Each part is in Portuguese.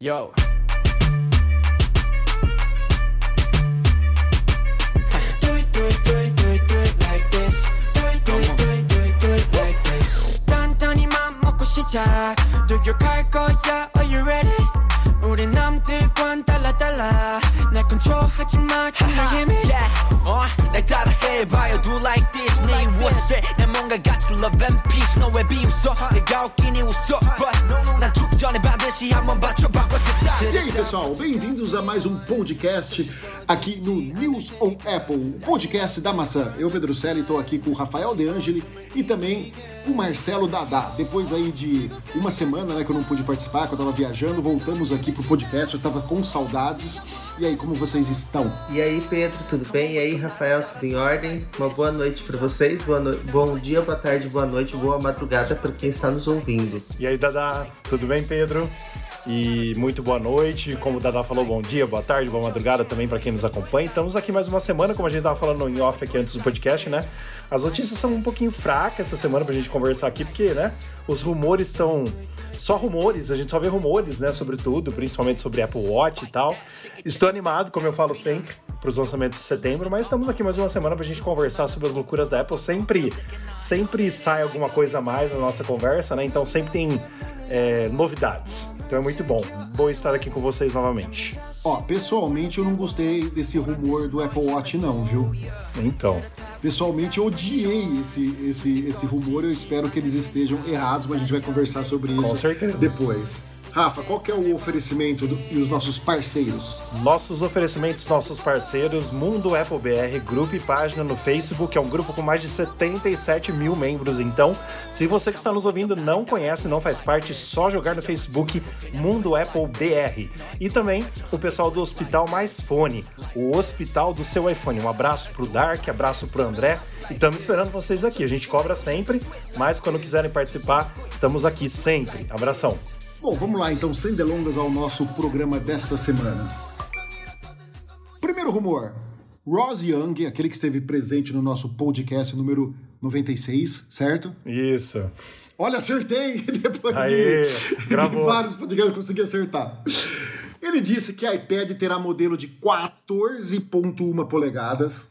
Yo. Do it, do it, do it, do it, do it like this. Do it, do it, do it, do it, do it like this. 단단히 맘 먹고 시작. 돌격할 거야, are you ready? 우리 남들과는 달라 달라. 날 컨트롤하지 마, 힘내 힘이. Yeah, 어, 날 따라해봐요 Do like this 네 무엇을 난 뭔가 같이 love and peace 너왜 비웃어 내가 웃기니 웃어 But 난 죽기 전에 반드시 한번 받쳐봐고 세상 E aí, pessoal, bem-vindos a mais um podcast aqui no News on Apple, o podcast da maçã. Eu, Pedro Celli, estou aqui com o Rafael De Angeli e também o Marcelo Dadá. Depois aí de uma semana, né, que eu não pude participar, que eu estava viajando, voltamos aqui pro podcast, eu estava com saudades. E aí, como vocês estão? E aí, Pedro, tudo bem? E aí, Rafael, tudo em ordem? Uma boa noite para vocês, boa no... bom dia, boa tarde, boa noite, boa madrugada para quem está nos ouvindo. E aí, Dadá, tudo bem, Pedro? E muito boa noite. Como o Dadá falou, bom dia, boa tarde, boa madrugada também para quem nos acompanha. Estamos aqui mais uma semana, como a gente estava falando em off aqui antes do podcast, né? As notícias são um pouquinho fracas essa semana pra gente conversar aqui, porque, né, os rumores estão só rumores, a gente só vê rumores, né, sobre tudo, principalmente sobre Apple Watch e tal. Estou animado, como eu falo sempre, para os lançamentos de setembro, mas estamos aqui mais uma semana pra gente conversar sobre as loucuras da Apple. Sempre, sempre sai alguma coisa a mais na nossa conversa, né? Então sempre tem é, novidades. Então é muito bom. Bom estar aqui com vocês novamente. Ó, pessoalmente eu não gostei desse rumor do Apple Watch não, viu? Então, Pessoalmente eu odiei esse, esse, esse rumor, eu espero que eles estejam errados, mas a gente vai conversar sobre isso Com certeza. depois. Rafa, qual que é o oferecimento do- e os nossos parceiros? nossos oferecimentos, nossos parceiros, Mundo Apple BR, grupo e página no Facebook, é um grupo com mais de 77 mil membros. Então, se você que está nos ouvindo não conhece, não faz parte, só jogar no Facebook Mundo Apple BR. E também o pessoal do Hospital Mais Fone, o hospital do seu iPhone. Um abraço pro Dark, abraço pro André. E estamos esperando vocês aqui. A gente cobra sempre, mas quando quiserem participar, estamos aqui sempre. Abração. Bom, vamos lá então, sem delongas ao nosso programa desta semana. Primeiro rumor. Ross Young, aquele que esteve presente no nosso podcast número 96, certo? Isso. Olha, acertei! Depois Aê, de, de vários podcasts eu consegui acertar. Ele disse que a iPad terá modelo de 14.1 polegadas,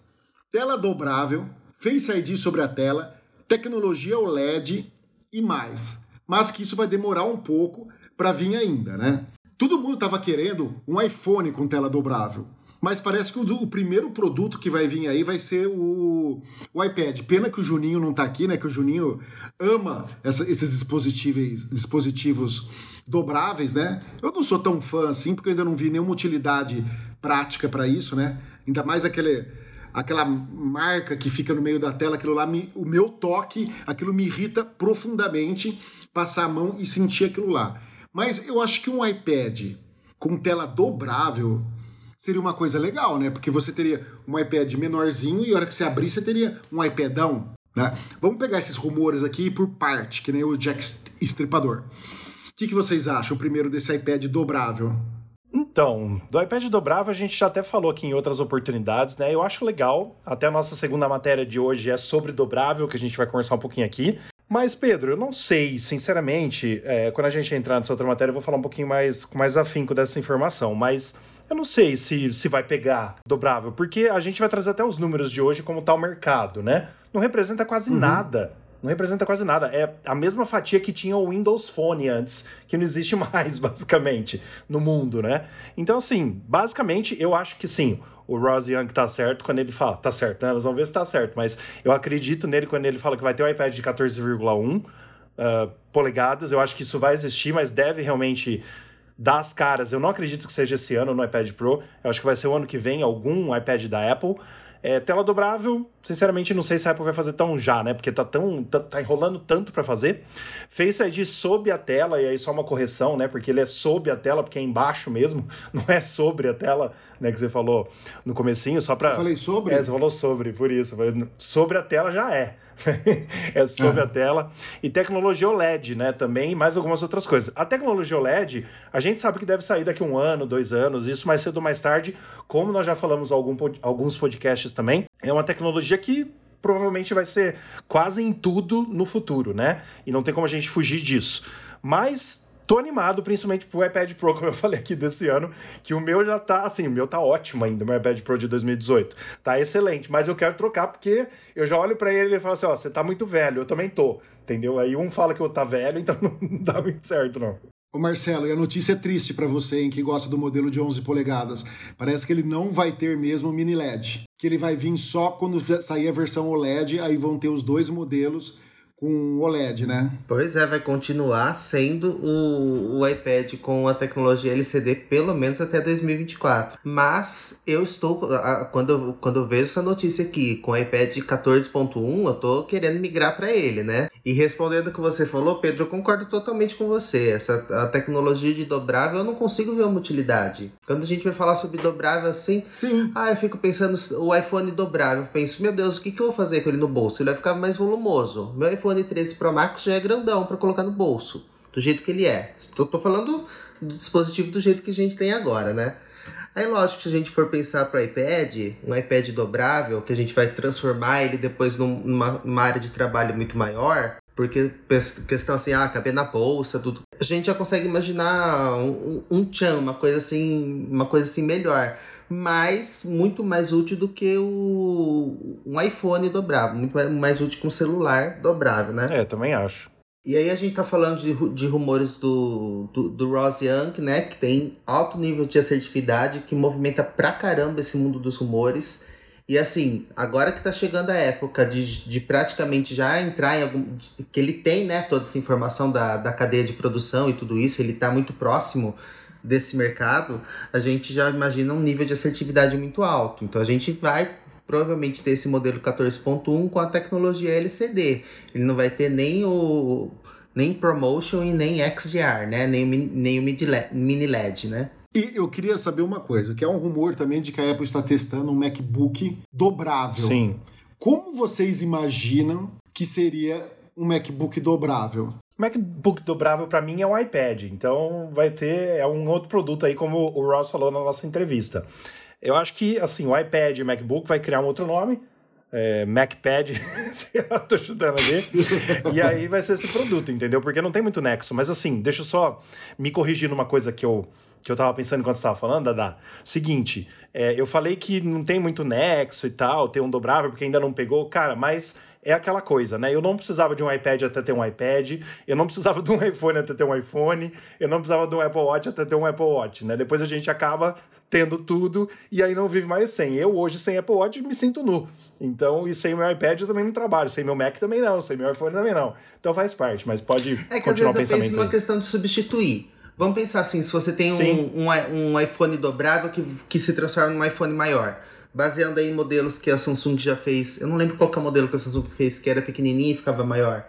tela dobrável, Face ID sobre a tela, tecnologia OLED e mais. Mas que isso vai demorar um pouco para vir ainda, né? Todo mundo estava querendo um iPhone com tela dobrável. Mas parece que o, primeiro produto que vai vir aí vai ser o, o iPad. Pena que o Juninho não tá aqui, né? Que o Juninho ama essa- esses dispositivos, dispositivos dobráveis, né? Eu não sou tão fã assim, porque eu ainda não vi nenhuma utilidade prática para isso, né? Ainda mais aquele, aquela marca que fica no meio da tela, aquilo lá, me- o meu toque, aquilo me irrita profundamente passar a mão e sentir aquilo lá. Mas eu acho que um iPad com tela dobrável seria uma coisa legal, né? Porque você teria um iPad menorzinho e a hora que você abrir, você teria um iPadão, né? Vamos pegar esses rumores aqui por parte, que nem o Jack Estripador. O que, que vocês acham, primeiro, desse iPad dobrável? Então, do iPad dobrável a gente já até falou aqui em outras oportunidades, né? Eu acho legal. Até a nossa segunda matéria de hoje é sobre dobrável, que a gente vai conversar um pouquinho aqui. Mas, Pedro, eu não sei, sinceramente, é, quando a gente entrar nessa outra matéria, eu vou falar um pouquinho mais com mais afinco dessa informação, mas eu não sei se, se vai pegar dobrável, porque a gente vai trazer até os números de hoje como tá o mercado, né? Não representa quase nada. Não representa quase nada. É a mesma fatia que tinha o Windows Phone antes, que não existe mais, basicamente, no mundo, né? Então, assim, basicamente, eu acho que sim, o Ross Young tá certo quando ele fala. Tá certo, né? Nós vamos ver se tá certo, mas eu acredito nele quando ele fala que vai ter o iPad de 14,1 ah, polegadas. Eu acho que isso vai existir, mas deve realmente dar as caras. Eu não acredito que seja esse ano no iPad Pro. Eu acho que vai ser o ano que vem algum iPad da Apple. É, tela dobrável, sinceramente, não sei se a Apple vai fazer tão já, né? Porque tá tão. tá, tá enrolando tanto para fazer. Face ID sob a tela, e aí só uma correção, né? Porque ele é sob a tela, porque é embaixo mesmo, não é sobre a tela, né? Que você falou no comecinho, só pra. Eu falei sobre? É, você falou sobre, por isso. Sobre a tela já é. é sobre a tela. E tecnologia OLED, né? Também, mais algumas outras coisas. A tecnologia OLED, a gente sabe que deve sair daqui um ano, dois anos, isso mais cedo ou mais tarde, como nós já falamos algum, alguns podcasts também. É uma tecnologia que provavelmente vai ser quase em tudo no futuro, né? E não tem como a gente fugir disso. Mas Tô animado, principalmente pro iPad Pro, como eu falei aqui desse ano, que o meu já tá, assim, o meu tá ótimo ainda, o meu iPad Pro de 2018. Tá excelente, mas eu quero trocar porque eu já olho para ele e ele fala assim, ó, você tá muito velho, eu também tô, entendeu? Aí um fala que eu tá velho, então não dá muito certo, não. Ô Marcelo, e a notícia é triste para você, hein, que gosta do modelo de 11 polegadas. Parece que ele não vai ter mesmo mini LED. Que ele vai vir só quando sair a versão OLED, aí vão ter os dois modelos com OLED, né? Pois é, vai continuar sendo o, o iPad com a tecnologia LCD pelo menos até 2024. Mas eu estou, quando eu, quando eu vejo essa notícia aqui com o iPad 14.1, eu tô querendo migrar para ele, né? E respondendo o que você falou, Pedro, eu concordo totalmente com você. Essa a tecnologia de dobrável eu não consigo ver uma utilidade. Quando a gente vai falar sobre dobrável assim, Sim. ah, eu fico pensando o iPhone dobrável, eu penso, meu Deus, o que, que eu vou fazer com ele no bolso? Ele vai ficar mais volumoso. Meu iPhone iPhone 13 Pro Max já é grandão para colocar no bolso, do jeito que ele é. Tô, tô falando do dispositivo do jeito que a gente tem agora, né? Aí, lógico, se a gente for pensar para iPad, um iPad dobrável, que a gente vai transformar ele depois numa, numa área de trabalho muito maior, porque questão assim, ah, caber na bolsa, tudo. A gente já consegue imaginar um, um chan, uma coisa assim, uma coisa assim melhor mas muito mais útil do que o, um iPhone dobrável, muito mais útil que um celular dobrável, né? É, também acho. E aí a gente tá falando de, de rumores do, do, do Ross Young, né? Que tem alto nível de assertividade, que movimenta pra caramba esse mundo dos rumores. E assim, agora que tá chegando a época de, de praticamente já entrar em algum. que ele tem, né, toda essa informação da, da cadeia de produção e tudo isso, ele tá muito próximo desse mercado, a gente já imagina um nível de assertividade muito alto. Então a gente vai provavelmente ter esse modelo 14.1 com a tecnologia LCD. Ele não vai ter nem o nem promotion e nem XDR, né? Nem, nem o mini LED, né? E eu queria saber uma coisa, que é um rumor também de que a Apple está testando um MacBook dobrável. Sim. Como vocês imaginam que seria um MacBook dobrável? MacBook dobrável para mim é um iPad, então vai ter é um outro produto aí como o Ross falou na nossa entrevista. Eu acho que assim o iPad e MacBook vai criar um outro nome, é, MacPad, sei lá, tô chutando ali. e aí vai ser esse produto, entendeu? Porque não tem muito nexo. Mas assim, deixa eu só me corrigir numa coisa que eu, que eu tava pensando enquanto você tava falando, Dada. Seguinte, é, eu falei que não tem muito nexo e tal, tem um dobrável porque ainda não pegou. Cara, mas é aquela coisa, né? Eu não precisava de um iPad até ter um iPad, eu não precisava de um iPhone até ter um iPhone, eu não precisava de um Apple Watch até ter um Apple Watch, né? Depois a gente acaba tendo tudo e aí não vive mais sem. Eu hoje sem Apple Watch me sinto nu. Então, e sem meu iPad eu também não trabalho, sem meu Mac também não, sem meu iPhone também não. Então faz parte, mas pode é que às vezes eu penso numa questão de substituir. Vamos pensar assim, se você tem um, um, um, iPhone dobrável que, que se transforma num iPhone maior baseando aí em modelos que a Samsung já fez. Eu não lembro qual que é o modelo que a Samsung fez, que era pequenininho e ficava maior.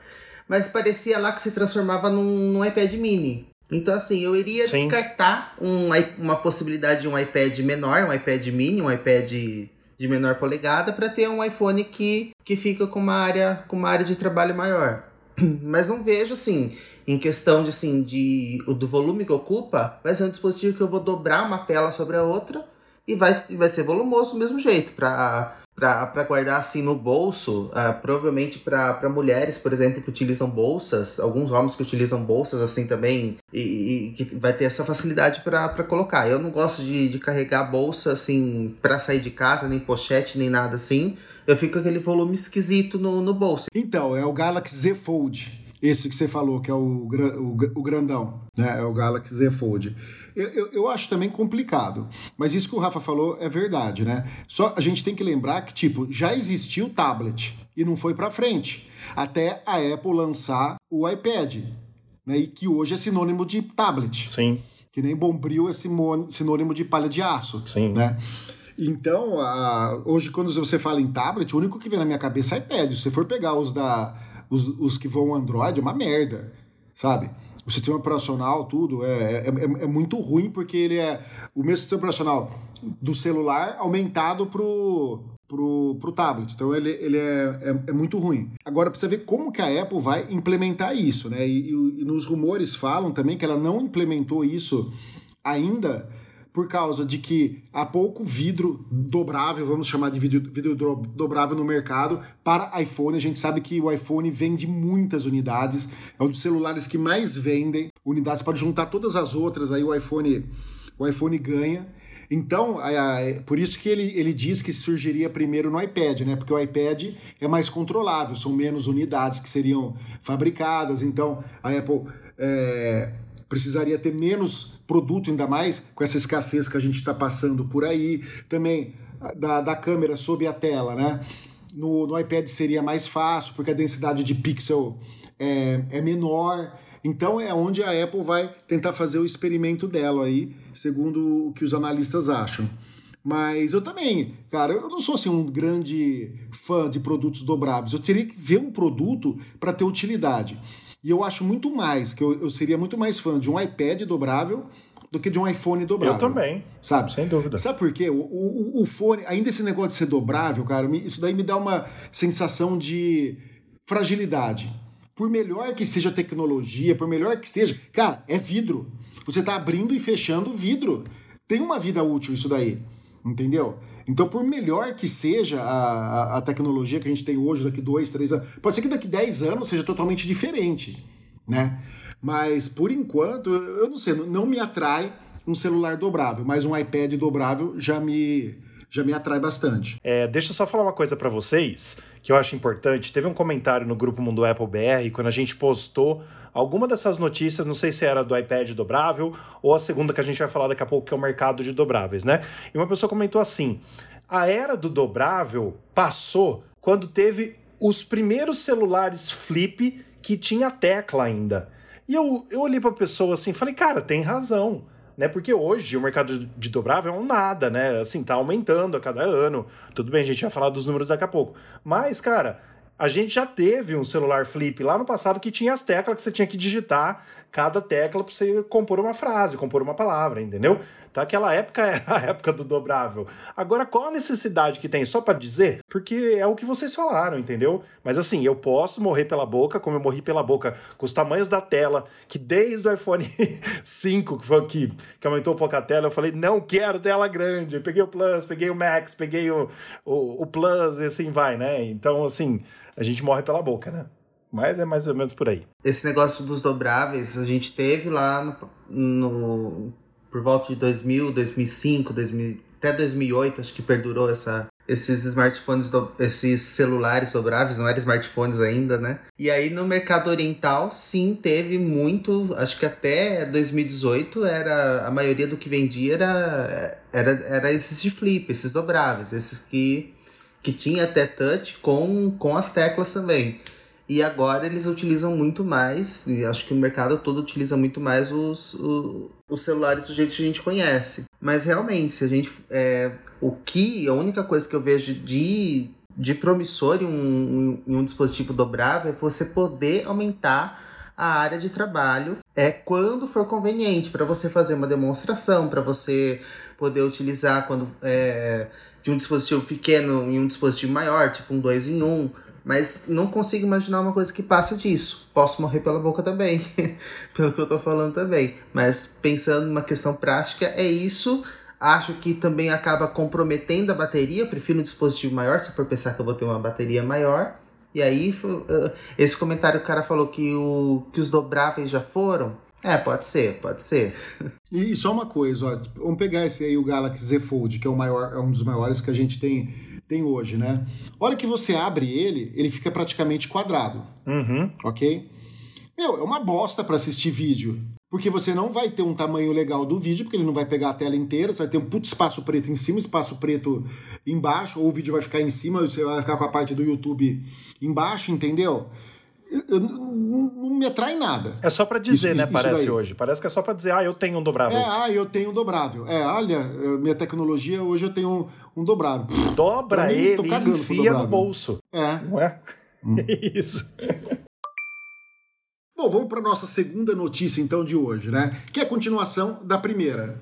Mas parecia lá que se transformava num, num iPad mini. Então, assim, eu iria Sim. descartar um, uma possibilidade de um iPad menor, um iPad mini, um iPad de menor polegada, para ter um iPhone que, que fica com uma, área, com uma área de trabalho maior. Mas não vejo, assim, em questão de, assim, de, do volume que ocupa, vai ser um dispositivo que eu vou dobrar uma tela sobre a outra e vai, vai ser volumoso do mesmo jeito, para para guardar assim no bolso, uh, provavelmente para mulheres, por exemplo, que utilizam bolsas, alguns homens que utilizam bolsas assim também, e, e que vai ter essa facilidade para colocar. Eu não gosto de, de carregar bolsa assim para sair de casa, nem pochete, nem nada assim. Eu fico com aquele volume esquisito no, no bolso. Então, é o Galaxy Z Fold. Esse que você falou, que é o, o, o grandão, né? É o Galaxy Z Fold. Eu, eu, eu, acho também complicado. Mas isso que o Rafa falou é verdade, né? Só a gente tem que lembrar que, tipo, já existiu o tablet e não foi para frente. Até a Apple lançar o iPad, né? E que hoje é sinônimo de tablet. Sim. Que nem Bombril é sinônimo de palha de aço. Sim. Né? Então, a, hoje, quando você fala em tablet, o único que vem na minha cabeça é iPad. Se você for pegar os da. Os, os que vão Android, é uma merda, sabe? o sistema operacional, tudo, é, é, é, é, muito ruim porque ele é o mesmo sistema operacional do celular aumentado pro, pro, pro tablet. Então ele, ele é, é, é, muito ruim. Agora precisa ver como que a Apple vai implementar isso, né? E, e, e nos rumores falam também que ela não implementou isso ainda por causa de que há pouco vidro dobrável, vamos chamar de vidro, vidro dobrável no mercado para iPhone. A gente sabe que o iPhone vende muitas unidades, é um dos celulares que mais vendem unidades. Pode juntar todas as outras, aí o iPhone, o iPhone ganha. Então, por isso que ele, ele diz que surgiria primeiro no iPad, né? Porque o iPad é mais controlável, são menos unidades que seriam fabricadas. Então, a Apple é, precisaria ter menos produto, ainda mais com essa escassez que a gente está passando por aí. Também da, da câmera sob a tela, né? No, no iPad seria mais fácil, porque a densidade de pixel é, é menor. Então é onde a Apple vai tentar fazer o experimento dela aí, segundo o que os analistas acham. Mas eu também, cara, eu não sou assim um grande fã de produtos dobráveis. Eu teria que ver um produto para ter utilidade. E eu acho muito mais, que eu, eu seria muito mais fã de um iPad dobrável do que de um iPhone dobrável. Eu também. Sabe? Sem dúvida. Sabe por quê? O, o, o fone, ainda esse negócio de ser dobrável, cara, isso daí me dá uma sensação de fragilidade. Por melhor que seja a tecnologia, por melhor que seja, cara, é vidro. Você tá abrindo e fechando vidro. Tem uma vida útil isso daí. Entendeu? Então, por melhor que seja a, a, tecnologia que a gente tem hoje, daqui dois, três anos, pode ser que daqui dez anos seja totalmente diferente, né? Mas, por enquanto, eu não sei, não me atrai um celular dobrável, mas um iPad dobrável já me, já me atrai bastante. É, deixa eu só falar uma coisa para vocês que eu acho importante. Teve um comentário no grupo Mundo Apple BR quando a gente postou alguma dessas notícias, não sei se era do iPad dobrável ou a segunda que a gente vai falar daqui a pouco, que é o mercado de dobráveis, né? E uma pessoa comentou assim: a era do dobrável passou quando teve os primeiros celulares flip que tinha tecla ainda. E eu, eu olhei para a pessoa assim, falei, cara, tem razão né? Porque hoje o mercado de dobrável é um nada, né? Assim, tá aumentando a cada ano. Tudo bem, a gente vai falar dos números daqui a pouco. Mas, cara, a gente já teve um celular flip lá no passado que tinha as teclas que você tinha que digitar cada tecla para você compor uma frase, compor uma palavra, entendeu? Aquela época era a época do dobrável. Agora, qual a necessidade que tem? Só para dizer? Porque é o que vocês falaram, entendeu? Mas assim, eu posso morrer pela boca, como eu morri pela boca com os tamanhos da tela, que desde o iPhone 5, que foi que, que aumentou um pouco a tela, eu falei, não quero tela grande. Eu peguei o Plus, peguei o Max, peguei o, o, o Plus e assim vai, né? Então, assim, a gente morre pela boca, né? Mas é mais ou menos por aí. Esse negócio dos dobráveis, a gente teve lá no, no por volta de 2000, 2005, 2000, até 2008, acho que perdurou essa, esses smartphones, do, esses celulares dobráveis, não eram smartphones ainda, né? E aí no mercado oriental, sim, teve muito, acho que até 2018 era a maioria do que vendia era, era, era esses de flip, esses dobráveis, esses que, que tinha até touch com, com as teclas também. E agora eles utilizam muito mais, e acho que o mercado todo utiliza muito mais os, os, os celulares do jeito que a gente conhece. Mas realmente, se a gente. É, o que, a única coisa que eu vejo de, de promissor em um, em um dispositivo dobrável é você poder aumentar a área de trabalho é quando for conveniente para você fazer uma demonstração, para você poder utilizar quando é, de um dispositivo pequeno em um dispositivo maior, tipo um 2 em 1. Um, mas não consigo imaginar uma coisa que passa disso. Posso morrer pela boca também, pelo que eu tô falando também. Mas pensando numa questão prática, é isso. Acho que também acaba comprometendo a bateria. prefiro um dispositivo maior, se for pensar que eu vou ter uma bateria maior. E aí, esse comentário o cara falou que, o, que os dobráveis já foram. É, pode ser, pode ser. E só uma coisa, ó, vamos pegar esse aí, o Galaxy Z Fold, que é, o maior, é um dos maiores que a gente tem tem hoje, né? A hora que você abre ele, ele fica praticamente quadrado. Uhum. Ok? Meu, é uma bosta para assistir vídeo. Porque você não vai ter um tamanho legal do vídeo, porque ele não vai pegar a tela inteira, você vai ter um puto espaço preto em cima, espaço preto embaixo, ou o vídeo vai ficar em cima, você vai ficar com a parte do YouTube embaixo, entendeu? Eu, não me atrai nada. É só para dizer, isso, né? Isso parece hoje. Parece que é só para dizer, ah, eu tenho um dobrável. É, ah, eu tenho um dobrável. É, olha, minha tecnologia, hoje eu tenho um, um dobrável. Dobra mim, ele e enfia no bolso. É. Não é? Hum. isso. Bom, vamos para nossa segunda notícia então de hoje, né? Que é a continuação da primeira.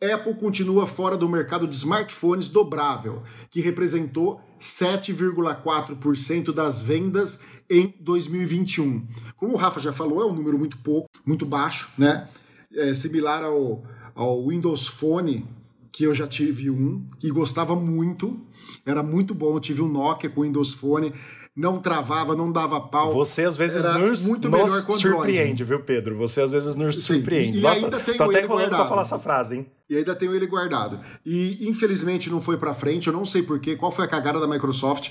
Apple continua fora do mercado de smartphones dobrável, que representou 7,4% das vendas em 2021. Como o Rafa já falou, é um número muito pouco, muito baixo, né? É similar ao, ao Windows Phone, que eu já tive um e gostava muito. Era muito bom. Eu tive um Nokia com Windows Phone não travava, não dava pau. Você às vezes Era nos, muito nos melhor surpreende, viu, Pedro? Você às vezes nos Sim, surpreende. e Nossa, ainda tenho tô até ele enrolando pra guardado. falar essa frase, hein? E ainda tenho ele guardado. E infelizmente não foi pra frente, eu não sei porquê, qual foi a cagada da Microsoft.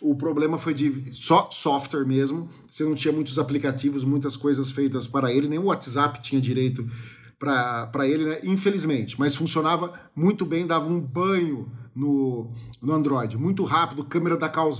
O problema foi de só software mesmo. Você não tinha muitos aplicativos, muitas coisas feitas para ele, nem o WhatsApp tinha direito para ele, né? Infelizmente. Mas funcionava muito bem, dava um banho no, no Android. Muito rápido, câmera da Carl.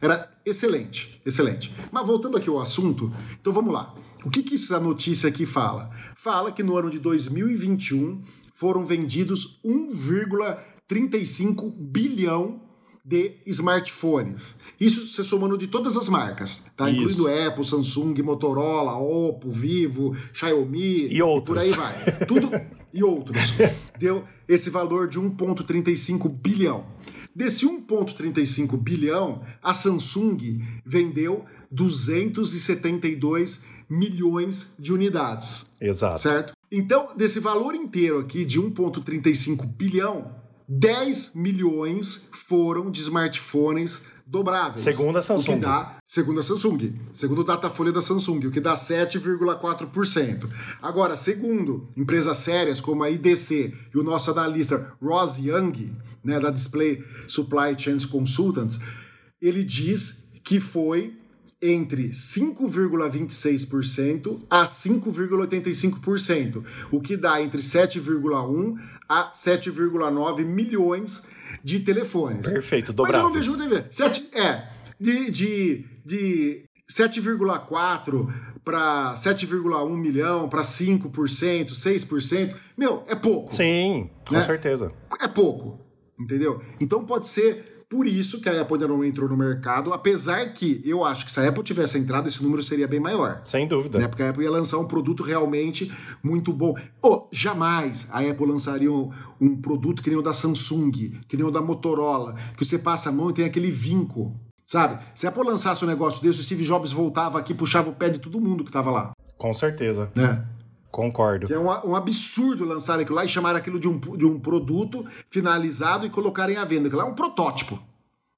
Era excelente, excelente. Mas voltando aqui ao assunto, então vamos lá. O que, que essa notícia aqui fala? Fala que no ano de 2021 foram vendidos 1,35 bilhão de smartphones. Isso você somando de todas as marcas, tá? Isso. Incluindo Apple, Samsung, Motorola, Oppo, Vivo, Xiaomi E outros. por aí vai. Tudo e outros. Deu esse valor de 1,35 bilhão. Desse 1,35 bilhão, a Samsung vendeu 272 milhões de unidades Exato. certo? Então, desse valor inteiro aqui de 1,35 bilhão, 10 milhões foram de smartphones dobráveis. Segundo a Samsung. O que dá, segundo a Samsung, segundo o Datafolha da Samsung, o que dá 7,4%. Agora, segundo empresas sérias como a IDC e o nosso analista Ross Young, né, da Display Supply Chain Consultants, ele diz que foi entre 5,26% a 5,85%, o que dá entre 7,1 a 7,9 milhões de telefones. Perfeito, Mas eu não vejo TV. É, de, de, de 7,4 para 7,1 milhão, para 5%, 6%, meu, é pouco. Sim, com Né? certeza. É pouco, entendeu? Então pode ser por isso que a Apple ainda não entrou no mercado, apesar que eu acho que se a Apple tivesse entrado, esse número seria bem maior. Sem dúvida. Né? Porque a Apple ia lançar um produto realmente muito bom. Oh, jamais a Apple lançaria um, um produto que nem o da Samsung, que nem o da Motorola, que você passa a mão e tem aquele vinco. Sabe? Se a Apple lançasse um negócio desse, o Steve Jobs voltava aqui e puxava o pé de todo mundo que tava lá. Com certeza. Né? Concordo. Que é um, um absurdo lançar aquilo lá e chamar aquilo de um, de um produto finalizado e colocarem à venda. Aquilo lá é um protótipo.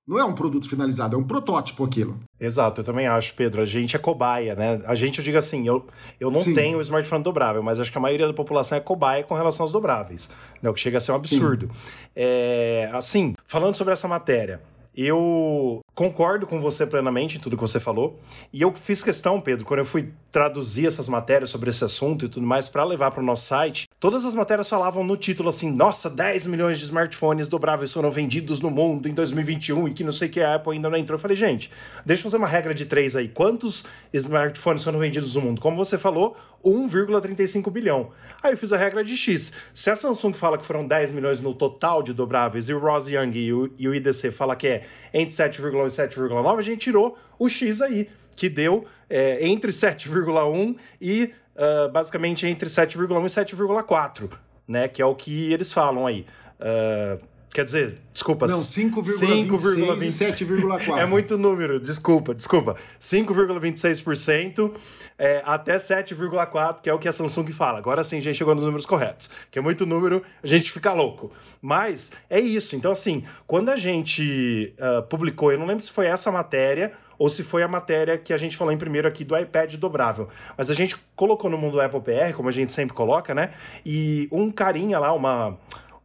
Não é um produto finalizado, é um protótipo aquilo. Exato, eu também acho, Pedro. A gente é cobaia, né? A gente, eu digo assim, eu, eu não Sim. tenho smartphone dobrável, mas acho que a maioria da população é cobaia com relação aos dobráveis. Né? O que chega a ser um absurdo. É, assim, falando sobre essa matéria, eu concordo com você plenamente em tudo que você falou. E eu fiz questão, Pedro, quando eu fui traduzir essas matérias sobre esse assunto e tudo mais para levar para o nosso site, todas as matérias falavam no título assim: nossa, 10 milhões de smartphones dobráveis foram vendidos no mundo em 2021 e que não sei que a Apple ainda não entrou. Eu falei, gente, deixa eu fazer uma regra de três aí. Quantos smartphones foram vendidos no mundo? Como você falou, 1,35 bilhão. Aí eu fiz a regra de X. Se a Samsung fala que foram 10 milhões no total de dobráveis e o Ross Young e o, e o IDC fala que é entre 7,1 e 7,9, a gente tirou o X aí, que deu é, entre 7,1 e ah, basicamente entre 7,1 e 7,4, né? Que é o que eles falam aí. Ah, quer dizer, desculpa. Não, 5,26 e 7,4. É muito número, desculpa, desculpa. 5,26% é, até 7,4%, que é o que a Samsung fala. Agora sim, a gente chegou nos números corretos. Que é muito número, a gente fica louco. Mas é isso. Então, assim, quando a gente ah, publicou, eu não lembro se foi essa matéria ou se foi a matéria que a gente falou em primeiro aqui do iPad dobrável. Mas a gente colocou no mundo Apple PR, como a gente sempre coloca, né? E um carinha lá, uma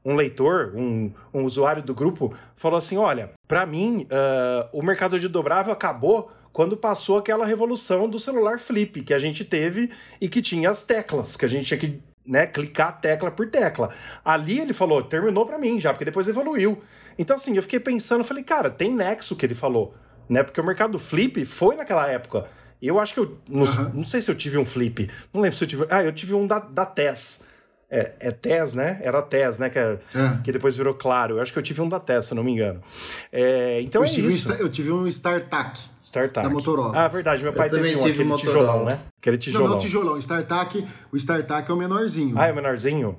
um leitor, um, um usuário do grupo, falou assim: olha, para mim, ah, o mercado de dobrável acabou quando passou aquela revolução do celular flip que a gente teve e que tinha as teclas, que a gente tinha que né, clicar tecla por tecla. Ali ele falou, terminou para mim já, porque depois evoluiu. Então, assim, eu fiquei pensando, falei, cara, tem nexo que ele falou, né? Porque o mercado flip foi naquela época. Eu acho que eu. Não, não sei se eu tive um flip. Não lembro se eu tive. Ah, eu tive um da, da TES. É, é TES, né? Era TES, né? Que, é- É. que depois virou claro. Eu acho que eu tive um da TES, se não me engano. É, então eu, é tive um, isso. Sta- eu tive um StarTAC. StarTAC. da Motorola. Ah, verdade. Meu pai Eu teve também um, tive aquele Motorola. tijolão, né? Aquele Não, tijolão. não, tijolão. StarTAC, o StarTAC é o menorzinho. Ah, é o menorzinho?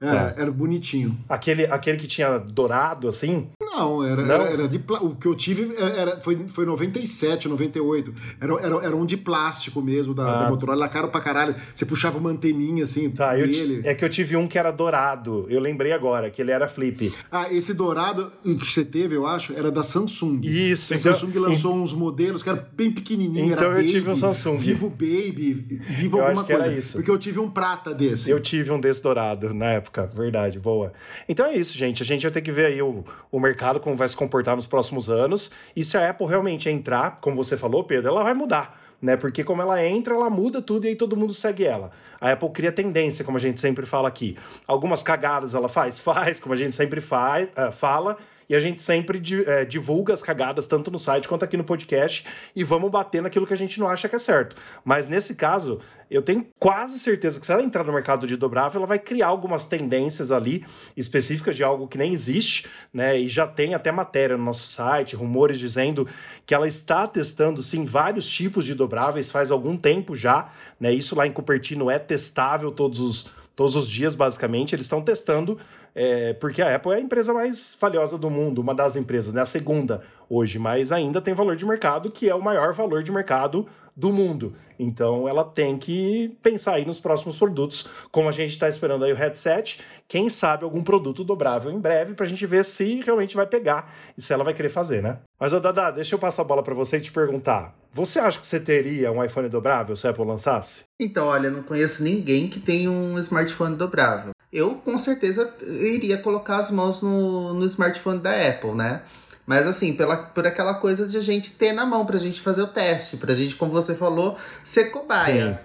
É, Tá. era bonitinho. Aquele, aquele que tinha dourado, assim? Não, era, Não? era, era de O que eu tive era, foi, foi 97, 98. Era, era, era um de plástico mesmo da, Ah. da Motorola. Era caro pra caralho. Você puxava uma anteninha assim Tá, dele. é que eu tive um que era dourado. Eu lembrei agora, que ele era flip. Ah, esse dourado que você teve, eu acho, era da Samsung. Isso, A então- Samsung lançou uns modelos que eram bem pequenininhos. Então era eu tive um Baby, Samsung. Vivo Baby, Vivo Eu alguma acho que era coisa. isso. Porque eu tive um prata desse. Eu tive um desse dourado na época, verdade, boa. Então é isso, gente. A gente vai ter que ver aí o, o mercado, como vai se comportar nos próximos anos. E se a Apple realmente entrar, como você falou, Pedro, ela vai mudar. Né? Porque como ela entra, ela muda tudo e aí todo mundo segue ela. A Apple cria tendência, como a gente sempre fala aqui. Algumas cagadas ela faz? Faz, como a gente sempre faz, eh, fala. E a gente sempre eh, divulga as cagadas, tanto no site quanto aqui no podcast, e vamos bater naquilo que a gente não acha que é certo. Mas nesse caso, eu tenho quase certeza que se ela entrar no mercado de dobrável, ela vai criar algumas tendências ali específicas de algo que nem existe, né? E já tem até matéria no nosso site, rumores dizendo que ela está testando sim vários tipos de dobráveis faz algum tempo já, né? Isso lá em Cupertino é testável todos os todos os dias, basicamente, eles estão testando, é, porque a Apple é a empresa mais valiosa do mundo, uma das empresas, né? A segunda hoje, mas ainda tem valor de mercado, que é o maior valor de mercado do mundo. Então ela tem que pensar aí nos próximos produtos, como a gente está esperando aí o headset, quem sabe algum produto dobrável em breve, para a gente ver se realmente vai pegar e se ela vai querer fazer, né? Mas, ô Dada, deixa eu passar a bola para você e te perguntar. Você acha que você teria um iPhone dobrável se a Apple lançasse? Então, olha, não conheço ninguém que tenha um smartphone dobrável. Eu, com certeza, iria colocar as mãos no, no smartphone da Apple, né? Mas assim, pela, por aquela coisa de a gente ter na mão, pra gente fazer o teste, pra gente, como você falou, ser cobaia.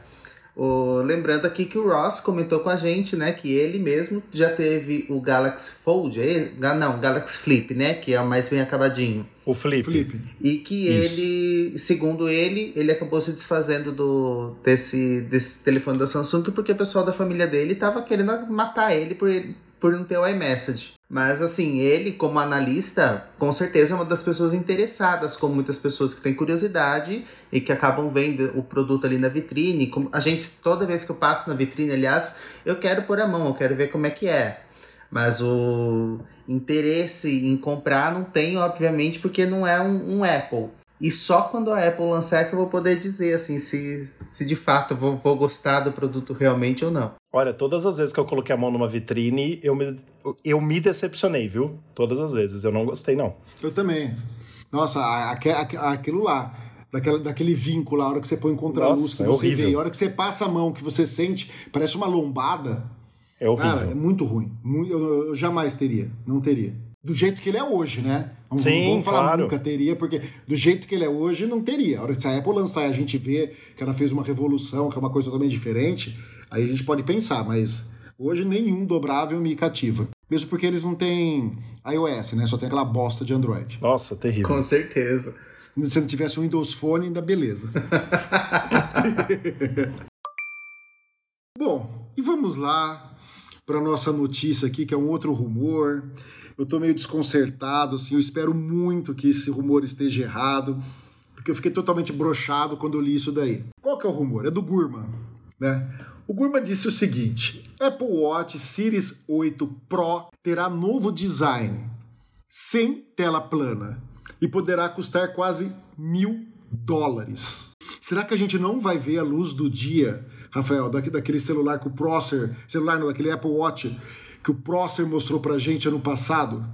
O, lembrando aqui que o Ross comentou com a gente, né, que ele mesmo já teve o Galaxy Fold, é? Não, Galaxy Flip, né, que é o mais bem acabadinho. O Flip. Felipe. E que Isso. ele, segundo ele, ele acabou se desfazendo do, desse, desse telefone da Samsung porque o pessoal da família dele tava querendo matar ele por, ele- por não ter o iMessage. Mas assim, ele, como analista, com certeza é uma das pessoas interessadas, como muitas pessoas que têm curiosidade e que acabam vendo o produto ali na vitrine. A gente, toda vez que eu passo na vitrine, aliás, eu quero pôr a mão, eu quero ver como é que é. Mas o interesse em comprar não tem, obviamente, porque não é um, um Apple. E só quando a Apple lançar é que eu vou poder dizer assim se, se de fato vou, vou gostar do produto realmente ou não. Olha, todas as vezes que eu coloquei a mão numa vitrine, eu me, eu me decepcionei, viu? Todas as vezes. Eu não gostei, não. Eu também. Nossa, a- aque- aque- aquilo lá, daquela, daquele vínculo, a hora que você põe contra a luz, Nossa, que é você horrível. vê, a hora que você passa a mão, que você sente, parece uma lombada. É horrível. Cara, é muito ruim. Eu, eu jamais teria. Não teria. Do jeito que ele é hoje, né? Não Sim, vamos falar claro. nunca teria, porque do jeito que ele é hoje, não teria. A hora que a Apple lançar e a gente vê que ela fez uma revolução, que é uma coisa totalmente diferente, aí a gente pode pensar, mas hoje nenhum dobrável me cativa. Mesmo porque eles não têm iOS, né? Só tem aquela bosta de Android. Nossa, terrível. Com certeza. Se não tivesse um Windows Phone, ainda beleza. Bom, e vamos lá para nossa notícia aqui, que é um outro rumor. Eu tô meio desconcertado, assim, eu espero muito que esse rumor esteja errado, porque eu fiquei totalmente brochado quando eu li isso daí. Qual que é o rumor? É do Gurman, né? O Gurman disse o seguinte: Apple Watch Series 8 Pro terá novo design, sem tela plana, e poderá custar quase mil dólares. Será que a gente não vai ver a luz do dia, Rafael, daquele celular que o Prosser, celular não, daquele Apple Watch que o Prosser mostrou pra gente ano passado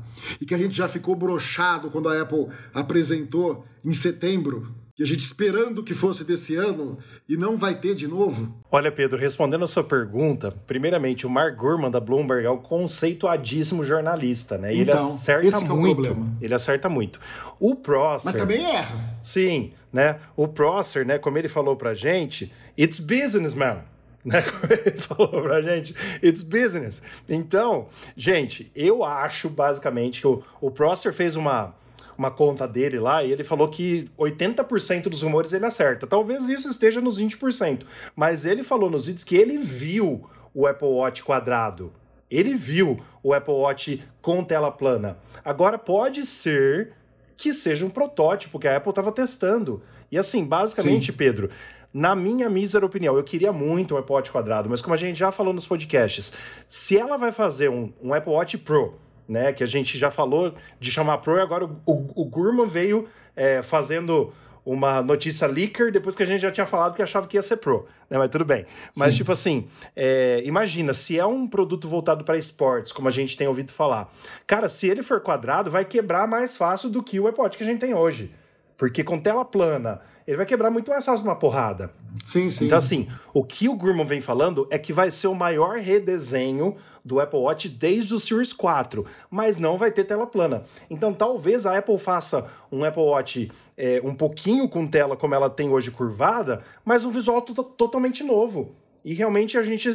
e que a gente já ficou brochado quando a Apple apresentou em setembro e a gente esperando que fosse desse ano e não vai ter de novo? Olha, Pedro, respondendo a sua pergunta, primeiramente, o Mark Gurman da Bloomberg é um conceituadíssimo jornalista, né? E ele Então, acerta esse que é o muito. problema. ele acerta muito. O Prosser. Mas também erra. Sim, né? O Prosser, né, como ele falou pra gente, it's business, man. Né? Como ele falou pra gente, it's business. Então, gente, eu acho basicamente que o, o Prosser fez uma, uma conta dele lá e ele falou que 80% dos rumores ele acerta. Talvez isso esteja nos 20%. Mas ele falou nos vídeos que ele viu o Apple Watch quadrado. Ele viu o Apple Watch com tela plana. Agora pode ser que seja um protótipo que a Apple estava testando. E assim, basicamente, Pedro, na minha mísera opinião, eu queria muito um Apple Watch quadrado, mas como a gente já falou nos podcasts, se ela vai fazer um, um Apple Watch Pro, né, que a gente já falou de chamar Pro, e agora o, o, o Gurman veio é, fazendo uma notícia leaker depois que a gente já tinha falado que achava que ia ser Pro, né? Mas tudo bem. Mas, Sim. tipo assim, é, imagina, se é um produto voltado para esportes, como a gente tem ouvido falar, cara, se ele for quadrado, vai quebrar mais fácil do que o iPod que a gente tem hoje. Porque com tela plana, ele vai quebrar muito mais fácil numa porrada. Sim, sim. Então, assim, o que o Gurman vem falando é que vai ser o maior redesenho do Apple Watch desde o Series 4, mas não vai ter tela plana. Então, talvez a Apple faça um Apple Watch é, um pouquinho com tela como ela tem hoje curvada, mas um visual totalmente novo. E realmente a gente,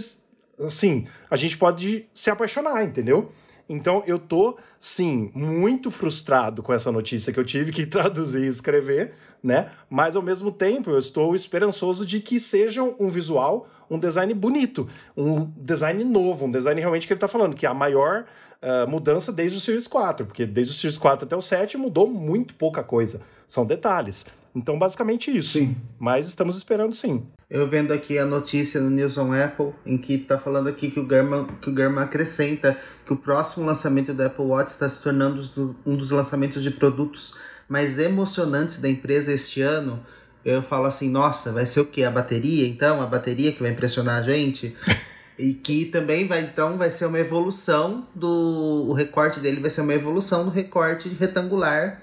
assim, a gente pode se apaixonar, entendeu? Então eu tô, sim, muito frustrado com essa notícia que eu tive que traduzir e escrever, né? Mas ao mesmo tempo eu estou esperançoso de que seja um visual, um design bonito, um design novo, um design realmente que ele está falando, que é a maior uh, mudança desde o Series 4, porque desde o Series 4 até o 7 mudou muito pouca coisa. São detalhes. Então, basicamente isso. Sim. Mas estamos esperando sim. Eu vendo aqui a notícia no News on Apple, em que está falando aqui que o German, que o German acrescenta que o próximo lançamento do Apple Watch está se tornando um dos lançamentos de produtos mais emocionantes da empresa este ano. Eu falo assim, nossa, vai ser o quê? A bateria, então? A bateria que vai impressionar a gente? e que também vai, então, vai ser uma evolução do... O recorte dele vai ser uma evolução do recorte retangular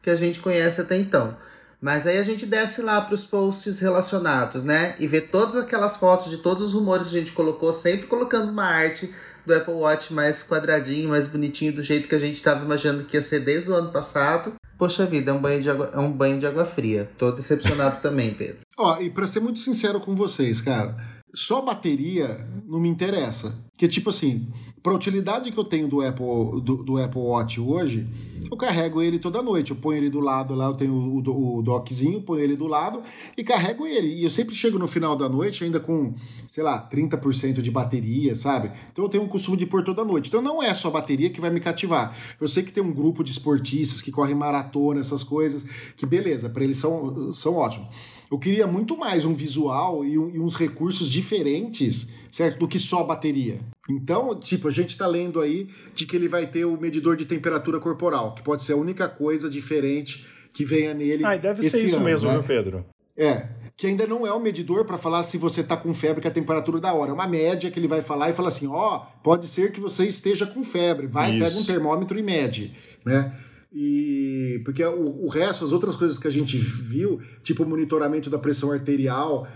que a gente conhece até então. Mas aí a gente desce lá para os posts relacionados, né? E vê todas aquelas fotos de todos os rumores que a gente colocou, sempre colocando uma arte do Apple Watch mais quadradinho, mais bonitinho, do jeito que a gente estava imaginando que ia ser desde o ano passado. Poxa vida, é um banho de água, é um banho de água fria. Tô decepcionado também, Pedro. Ó, e para ser muito sincero com vocês, cara, só bateria não me interessa. Que tipo assim, para a utilidade que eu tenho do Apple, do, do, Apple Watch hoje, eu carrego ele toda noite. Eu ponho ele do lado lá, eu tenho o, o, dockzinho, ponho ele do lado e carrego ele. E eu sempre chego no final da noite ainda com, sei lá, 30% de bateria, sabe? Então eu tenho um costume de pôr toda noite. Então não é só a bateria que vai me cativar. Eu sei que tem um grupo de esportistas que correm maratona, essas coisas, que beleza, para eles são, são ótimos. Eu queria muito mais um visual e, um, e uns recursos diferentes, certo? Do que só a bateria. Então, tipo, a gente está lendo aí de que ele vai ter o medidor de temperatura corporal, que pode ser a única coisa diferente que venha nele. Ah, e deve ser isso ano, mesmo, né? viu, Pedro? É, que ainda não é o medidor para falar se você está com febre, que é a temperatura da hora. É uma média que ele vai falar e fala assim: ó, oh, pode ser que você esteja com febre. Vai, Isso. pega um termômetro e mede, né? E porque o, o resto, as outras coisas que a gente viu, tipo o monitoramento da pressão arterial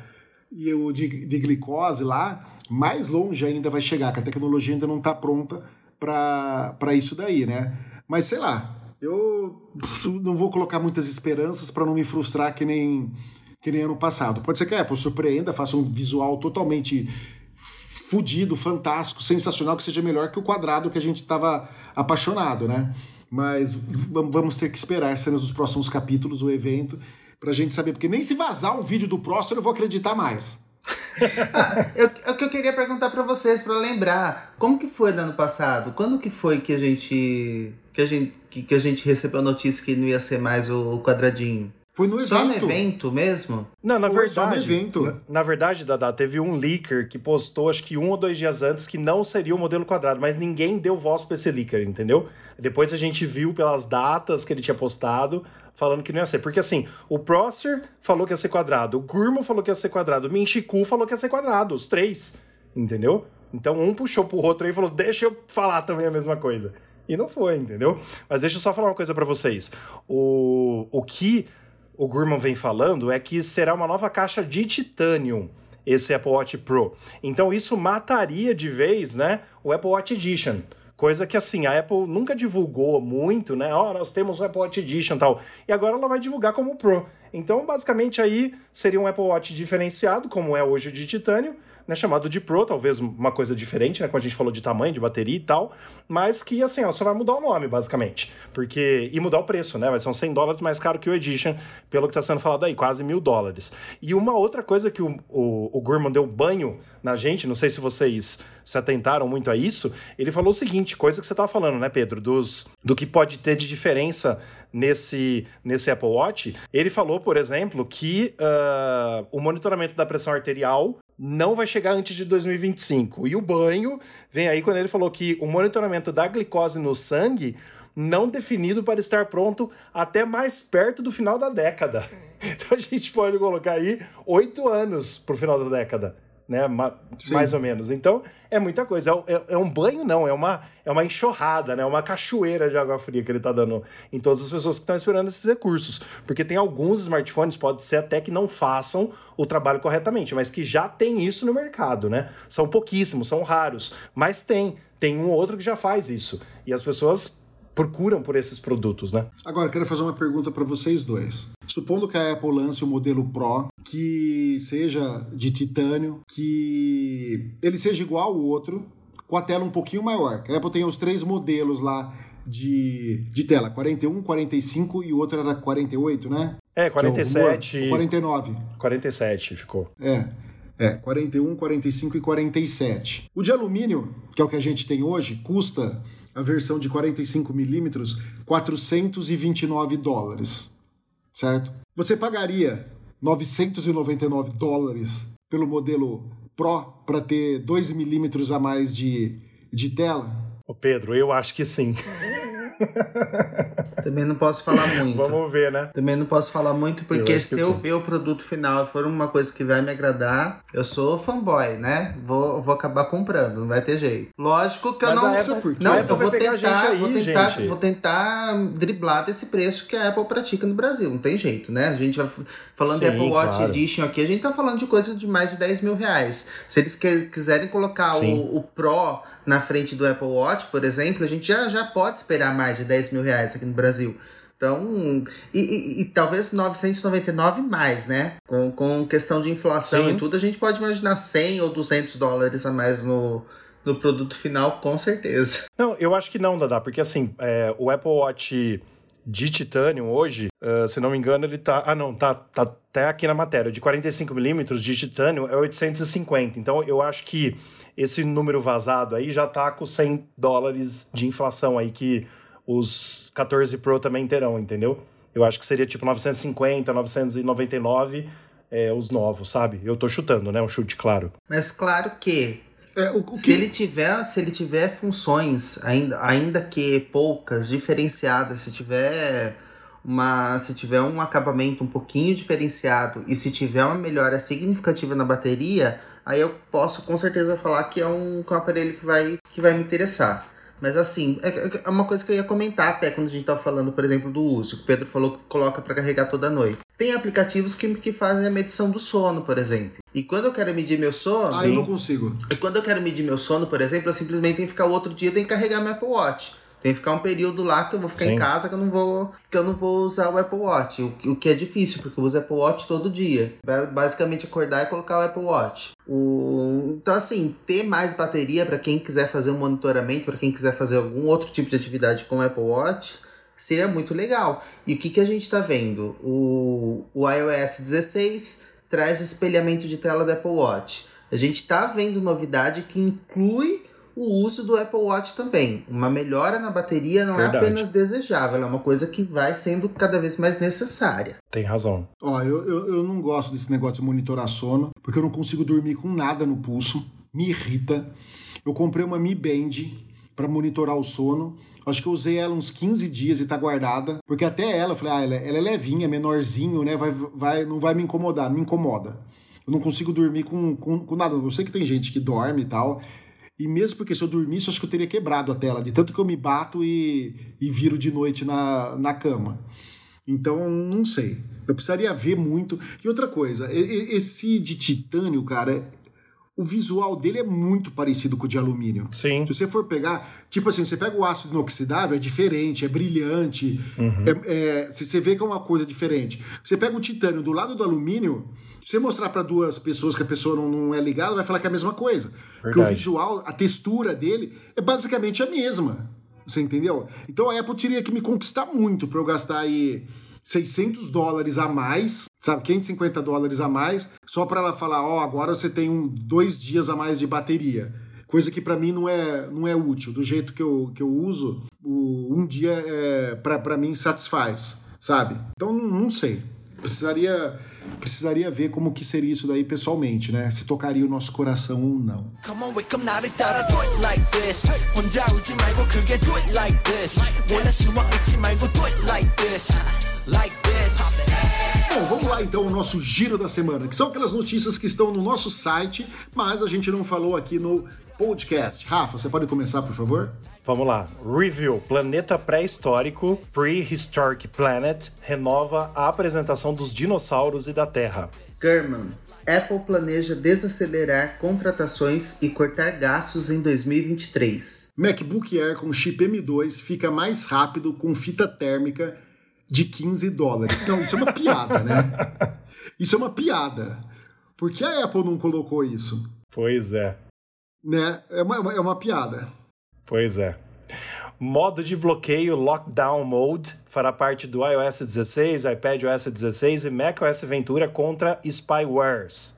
e o de, de glicose lá, mais longe ainda vai chegar, que a tecnologia ainda não está pronta para isso daí, né? Mas sei lá, eu não vou colocar muitas esperanças para não me frustrar que nem, que nem ano passado. Pode ser que a Apple surpreenda, faça um visual totalmente fudido, fantástico, sensacional, que seja melhor que o quadrado que a gente estava apaixonado, né? Mas vamos ter que esperar cenas dos próximos capítulos, o evento, para a gente saber, porque nem se vazar um vídeo do próximo eu vou acreditar mais ah, eu, o que eu queria perguntar para vocês para lembrar, como que foi no ano passado? Quando que foi que a gente que a gente que, que a gente recebeu a notícia que não ia ser mais o, o quadradinho? Foi no só evento. Só no evento mesmo? Não, na Foi verdade. Só no evento. Na, na, verdade, Dada, teve um leaker que postou, acho que um ou dois dias antes, que não seria o modelo quadrado, mas ninguém deu voz pra esse leaker, entendeu? Depois a gente viu pelas datas que ele tinha postado, falando que não ia ser. Porque assim, o Prosser falou que ia ser quadrado, o Gurman falou que ia ser quadrado, o Minchiku falou que ia ser quadrado, os três, entendeu? Então um puxou pro outro e falou, deixa eu falar também a mesma coisa. E não foi, entendeu? Mas deixa eu só falar uma coisa para vocês. O, o que o Gurman vem falando é que será uma nova caixa de titânio esse Apple Watch Pro. Então isso mataria de vez, né, o Apple Watch Edition. Coisa que, assim, a Apple nunca divulgou muito, né? Ó, oh, nós temos o Apple Watch Edition e tal. E agora ela vai divulgar como Pro. Então, basicamente, aí seria um Apple Watch diferenciado, como é hoje o de titânio, né, chamado de Pro, talvez uma coisa diferente, né, quando a gente falou de tamanho, de bateria e tal, mas que, assim, ela só vai mudar o nome, basicamente, porque, e mudar o preço, né, vai ser uns 100 dólares mais caro que o Edition, pelo que está sendo falado aí, quase mil dólares. E uma outra coisa que o, o, o Gurman deu banho na gente, não sei se vocês se atentaram muito a isso, ele falou o seguinte, coisa que você estava falando, né, Pedro, dos, do que pode ter de diferença nesse, nesse Apple Watch. Ele falou, por exemplo, que uh, o monitoramento da pressão arterial não vai chegar antes de 2025. E o banho vem aí quando ele falou que o monitoramento da glicose no sangue não definido para estar pronto até mais perto do final da década. Então a gente pode colocar aí oito anos para o final da década né? Ma Sim. Mais ou menos. Então, é muita coisa. É, é, é, um banho, não, é uma, é uma enxurrada, né? Uma cachoeira de água fria que ele está dando em todas as pessoas que estão esperando esses recursos. Porque tem alguns smartphones, pode ser até que não façam o trabalho corretamente, mas que já tem isso no mercado, né? São pouquíssimos, são raros, mas tem. Tem um ou outro que já faz isso. E as pessoas procuram por esses produtos, né? Agora, quero fazer uma pergunta para vocês dois. Supondo que a Apple lance o modelo Pro, que seja de titânio, que ele seja igual ao outro, com a tela um pouquinho maior. Que a Apple tem os três modelos lá de, de tela, 41, 45 e o outro era 48, né? É, 47. É 49. 47 ficou. É. É, 41, 45 e 47. O de alumínio, que é o que a gente tem hoje, custa a versão de 45mm, 429 dólares, certo? Você pagaria 999 dólares pelo modelo Pro para ter 2 milímetros a mais de, de tela? Ô Pedro, eu acho que sim. Também não posso falar muito. Vamos ver, né? Também não posso falar muito, porque eu se eu sim. ver o produto final e for uma coisa que vai me agradar, eu sou fanboy, né? Vou, vou acabar comprando, não vai ter jeito. Lógico que Mas eu não. Apple, não, eu vou tentar, aí, vou, tentar gente. vou tentar driblar desse preço que a Apple pratica no Brasil. Não tem jeito, né? A gente vai falando sim, de Apple Watch claro. Edition aqui, a gente tá falando de coisa de mais de 10 mil reais. Se eles quiserem colocar o, o Pro na frente do Apple Watch, por exemplo, a gente já, já pode esperar mais de 10 mil reais aqui no Brasil. Então, e, e, e, talvez 999 mais, né? Com, com questão de inflação Sim. e tudo, a gente pode imaginar 100 ou 200 dólares a mais no, no produto final, com certeza. Não, eu acho que não, Dada, porque assim, é, o Apple Watch de titânio hoje, uh, se não me engano, ele tá. Ah, não, tá, tá até aqui na matéria. De 45mm de titânio é 850. Então eu acho que esse número vazado aí já tá com 100 dólares de inflação aí que os 14 Pro também terão, entendeu? Eu acho que seria tipo 950, 999 é, os novos, sabe? Eu tô chutando, né? Um chute claro. Mas claro que é, o, o se, que... ele tiver, se ele tiver funções, ainda, ainda que poucas, diferenciadas, se tiver uma, se tiver um acabamento um pouquinho diferenciado e se tiver uma melhora significativa na bateria, aí eu posso com certeza falar que é um, que é um aparelho que vai, que vai me interessar. Mas assim, é, é, é uma coisa que eu ia comentar até quando a gente tava falando, por exemplo, do uso, que o Pedro falou que coloca para carregar toda noite. Tem aplicativos que, que fazem a medição do sono, por exemplo. E quando eu quero medir meu sono. Ah, eu não consigo. E quando eu quero medir meu sono, por exemplo, eu simplesmente tenho que ficar o outro dia, tenho que carregar meu Apple Watch. Tem que ficar um período lá que eu vou ficar Sim. em casa que eu não vou que eu não vou usar o Apple Watch. O, o que é difícil, porque eu uso o Apple Watch todo dia. Basicamente acordar e colocar o Apple Watch. O, então, assim, ter mais bateria para quem quiser fazer um monitoramento, para quem quiser fazer algum outro tipo de atividade com o Apple Watch, seria muito legal. E o que, que a gente está vendo? O, o iOS 16 traz o espelhamento de tela do Apple Watch. A gente está vendo novidade que inclui o uso do Apple Watch também. Uma melhora na bateria não é Verdade. é apenas desejável, é uma coisa que vai sendo cada vez mais necessária. Tem razão. Ó, eu, eu, eu não gosto desse negócio de monitorar sono, porque eu não consigo dormir com nada no pulso, me irrita. Eu comprei uma Mi Band para monitorar o sono. Acho que eu usei ela uns 15 dias e tá guardada. Porque até ela, eu falei, ah, ela, é, ela é levinha, menorzinho, né? Vai, vai, não vai me incomodar, me incomoda. Eu não consigo dormir com, com, com nada. Eu sei que tem gente que dorme e tal. E mesmo porque se eu dormisse, acho que eu teria quebrado a tela, de tanto que eu me bato e, e viro de noite na, na cama. Então, não sei. Eu precisaria ver muito. E outra coisa, esse de titânio, cara, o visual dele é muito parecido com o de alumínio. Sim. Se você for pegar, tipo assim, você pega o aço inoxidável, é diferente, é brilhante, Uhum. é, é, você vê que é uma coisa diferente. Você pega o titânio do lado do alumínio, se você mostrar para duas pessoas que a pessoa não, não é ligada, vai falar que é a mesma coisa. Porque o Verdade. visual, a textura dele é basicamente a mesma. Você entendeu? Então a Apple teria que me conquistar muito para eu gastar aí 600 dólares a mais, sabe? 550 dólares a mais, só para ela falar: ó, agora você tem um, dois dias a mais de bateria. Coisa que para mim não é, não é útil. Do jeito que eu, que eu uso, o, um dia é, para mim satisfaz, sabe? Então não, não sei. Precisaria, precisaria ver como que seria isso daí pessoalmente, né? Se tocaria o nosso coração ou não. Bom, vamos lá então o nosso giro da semana, que são aquelas notícias que estão no nosso site, mas a gente não falou aqui no podcast. Rafa, você pode começar, por favor? Vamos lá. Review: Planeta Pré-Histórico, Prehistoric Planet, renova a apresentação dos dinossauros e da Terra. German, Apple planeja desacelerar contratações e cortar gastos em 2023. MacBook Air com chip M2 fica mais rápido com fita térmica de 15 dólares. Não, isso é uma piada, né? Isso é uma piada. Por que a Apple não colocou isso? Pois é, Né? É uma, é uma piada. pois é. Modo de bloqueio Lockdown Mode fará parte do iOS 16, iPadOS 16 e macOS Ventura contra spywares.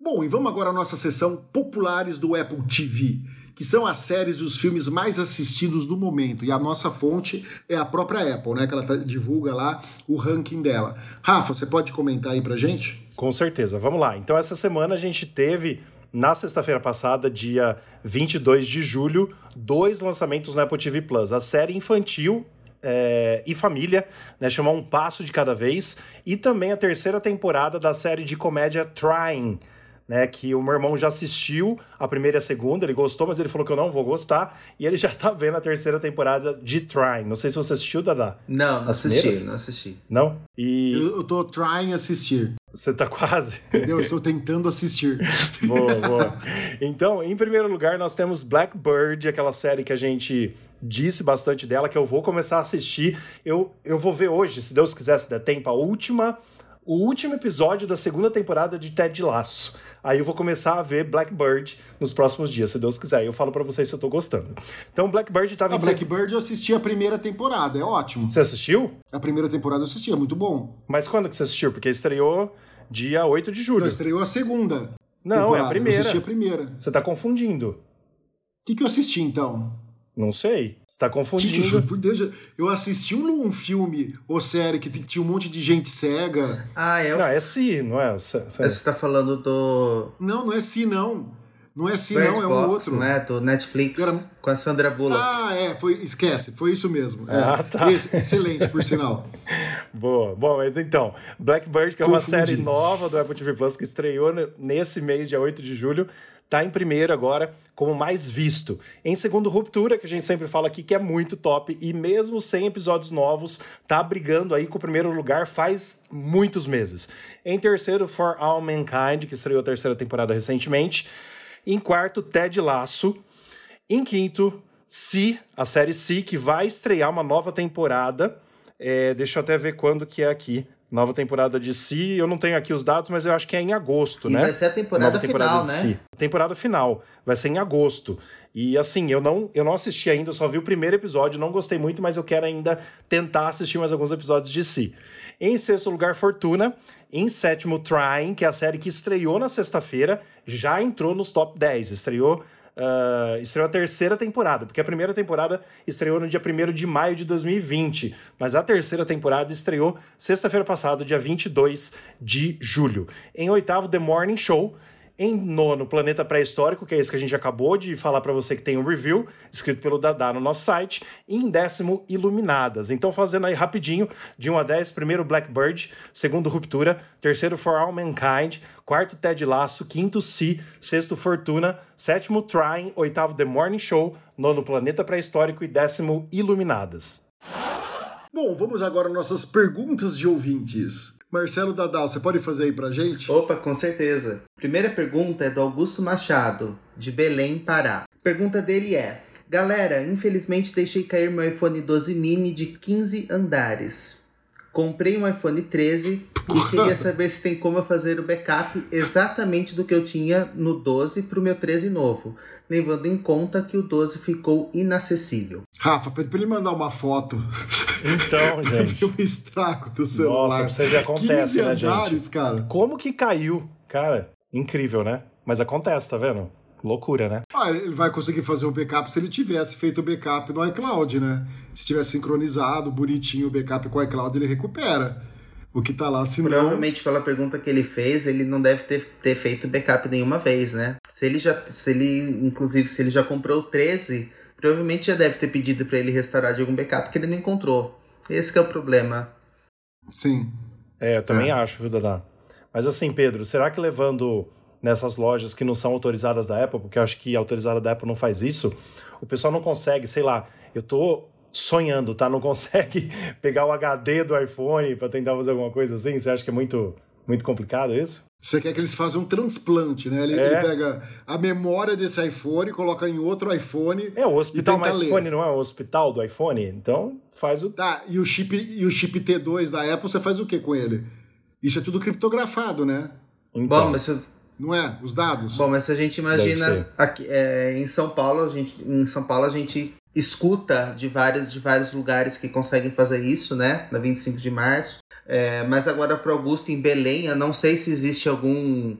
Bom, e vamos agora à nossa sessão Populares do Apple TV, que são as séries dos filmes mais assistidos do momento. E a nossa fonte é a própria Apple, né? Que ela tá- divulga lá o ranking dela. Rafa, você pode comentar aí pra gente? Com certeza. Vamos lá. Então, essa semana a gente teve, na sexta-feira passada, dia 22 de julho, dois lançamentos no Apple TV Plus. A série infantil é, e família, né? Chamar um passo de cada vez. E também a terceira temporada da série de comédia Trying. Né, que o meu irmão já assistiu a primeira e a segunda, ele gostou, mas ele falou que eu não vou gostar, e ele já tá vendo a terceira temporada de Trying. Não sei se você assistiu, Dada. Não, não As assisti, primeiras? não assisti. Não? E Eu, eu tô trying assistir, você tá quase. entendeu? Eu estou tentando assistir. Boa, boa. Então, em primeiro lugar, nós temos Blackbird, aquela série que a gente disse bastante dela, que eu vou começar a assistir. Eu, eu vou ver hoje, se Deus quiser, se der tempo, a última, o último episódio da segunda temporada de Ted Laço. Aí eu vou começar a ver Blackbird nos próximos dias, se Deus quiser. Eu falo pra vocês se eu tô gostando. Então, Blackbird tava A em seg- Blackbird eu assisti a primeira temporada, é ótimo. Você assistiu? A primeira temporada eu assisti, é muito bom. Mas quando que você assistiu? Porque estreou dia 8 de julho. Já estreou a segunda. Não, é a temporada. primeira. Eu assisti a primeira. O Você tá confundindo. que, que eu assisti então? Não sei. Você tá Gente, confundindo. juro por Deus, eu assisti um, um filme ou série que tinha um monte de gente cega. Ah, é o... Não, é sim, não é? Cê- cê- Você tá falando do Não, não é Si, não. Não é Si, Bird não, é um Box, outro. né? Do Netflix, Era- com a Sandra Bullock. Ah, é, foi, esquece, foi isso mesmo. É. Ah, tá. Esse- excelente, por sinal. Boa. Bom, mas então, Blackbird, que é uma Confundi. série nova do Apple TV Plus que estreou ne- nesse mês, dia 8 de julho, tá em primeiro agora como mais visto. Em segundo, Ruptura, que a gente sempre fala aqui que é muito top e mesmo sem episódios novos, tá brigando aí com o primeiro lugar faz muitos meses. Em terceiro, For All Mankind, que estreou a terceira temporada recentemente. Em quarto, Ted Laço. Em quinto, Si, a série Si, que vai estrear uma nova temporada. É, deixa eu até ver quando que é aqui. Nova temporada de Si. Eu não tenho aqui os dados, mas eu acho que é em agosto, E né? vai ser a temporada Nova final, de né? Si. Temporada final. Vai ser em agosto. E assim, eu não, eu não assisti ainda, eu só vi o primeiro episódio, não gostei muito, mas eu quero ainda tentar assistir mais alguns episódios de Si. Em sexto lugar, Fortuna. Em sétimo, Trying, que é a série que estreou na sexta-feira, já entrou nos top 10. Estreou ah, estreou a terceira temporada, porque a primeira temporada estreou no dia 1 de maio de 2020, mas a terceira temporada estreou sexta-feira passada, dia 22 de julho. Em oitavo, The Morning Show. Em nono, Planeta Pré-Histórico, que é esse que a gente acabou de falar para você que tem um review, escrito pelo Dadá no nosso site. E em décimo, Iluminadas. Então, fazendo aí rapidinho, de 1 a 10, primeiro Blackbird, segundo Ruptura, terceiro For All Mankind, quarto Ted Laço, quinto Si, sexto Fortuna, sétimo Trying, oitavo The Morning Show, nono Planeta Pré-Histórico e décimo Iluminadas. Bom, vamos agora às nossas perguntas de ouvintes. Marcelo Dadal, você pode fazer aí pra gente? Opa, com certeza. Primeira pergunta é do Augusto Machado, de Belém, Pará. Pergunta dele é: Galera, infelizmente deixei cair meu iPhone 12 mini de 15 andares. Comprei um iPhone 13 e queria saber se tem como eu fazer o backup exatamente do que eu tinha no 12 para o meu 13 novo, levando em conta que o 12 ficou inacessível. Rafa, pede pra ele mandar uma foto. Então, gente. o estrago do celular. Nossa, você já acontece, 15 né, andares, gente? cara. Como que caiu? Cara, incrível, né? Mas acontece, tá vendo? Loucura, né? Ah, ele vai conseguir fazer o backup se ele tivesse feito o backup no iCloud, né? Se tivesse sincronizado bonitinho o backup com o iCloud, ele recupera o que tá lá, senão... Provavelmente pela pergunta que ele fez, ele não deve ter, ter feito backup nenhuma vez, né? Se ele já, se ele, inclusive, se ele já comprou o 13, provavelmente já deve ter pedido para ele restaurar de algum backup que ele não encontrou. Esse que é o problema. Sim. É, eu também acho, viu, Dada? Mas assim, Pedro, será que levando nessas lojas que não são autorizadas da Apple, porque eu acho que a autorizada da Apple não faz isso, o pessoal não consegue, sei lá, eu tô sonhando, tá? Não consegue pegar o HD do iPhone para tentar fazer alguma coisa assim? Você acha que é muito, muito complicado isso? Você quer que eles façam um transplante, né? Ele, É. ele pega a memória desse iPhone, coloca em outro iPhone. É, o hospital, ler. iPhone não é o hospital do iPhone? Então faz o. Tá, e o chip, e o chip T2 da Apple, você faz o que com ele? Isso é tudo criptografado, né? Então, Bom, mas se, Não é? Os dados? bom, mas se a gente imagina aqui, é, em São Paulo, a gente, em São Paulo a gente escuta de vários, de vários lugares que conseguem fazer isso, né? Na 25 de março. É, mas agora para Augusto em Belém, eu não sei se existe algum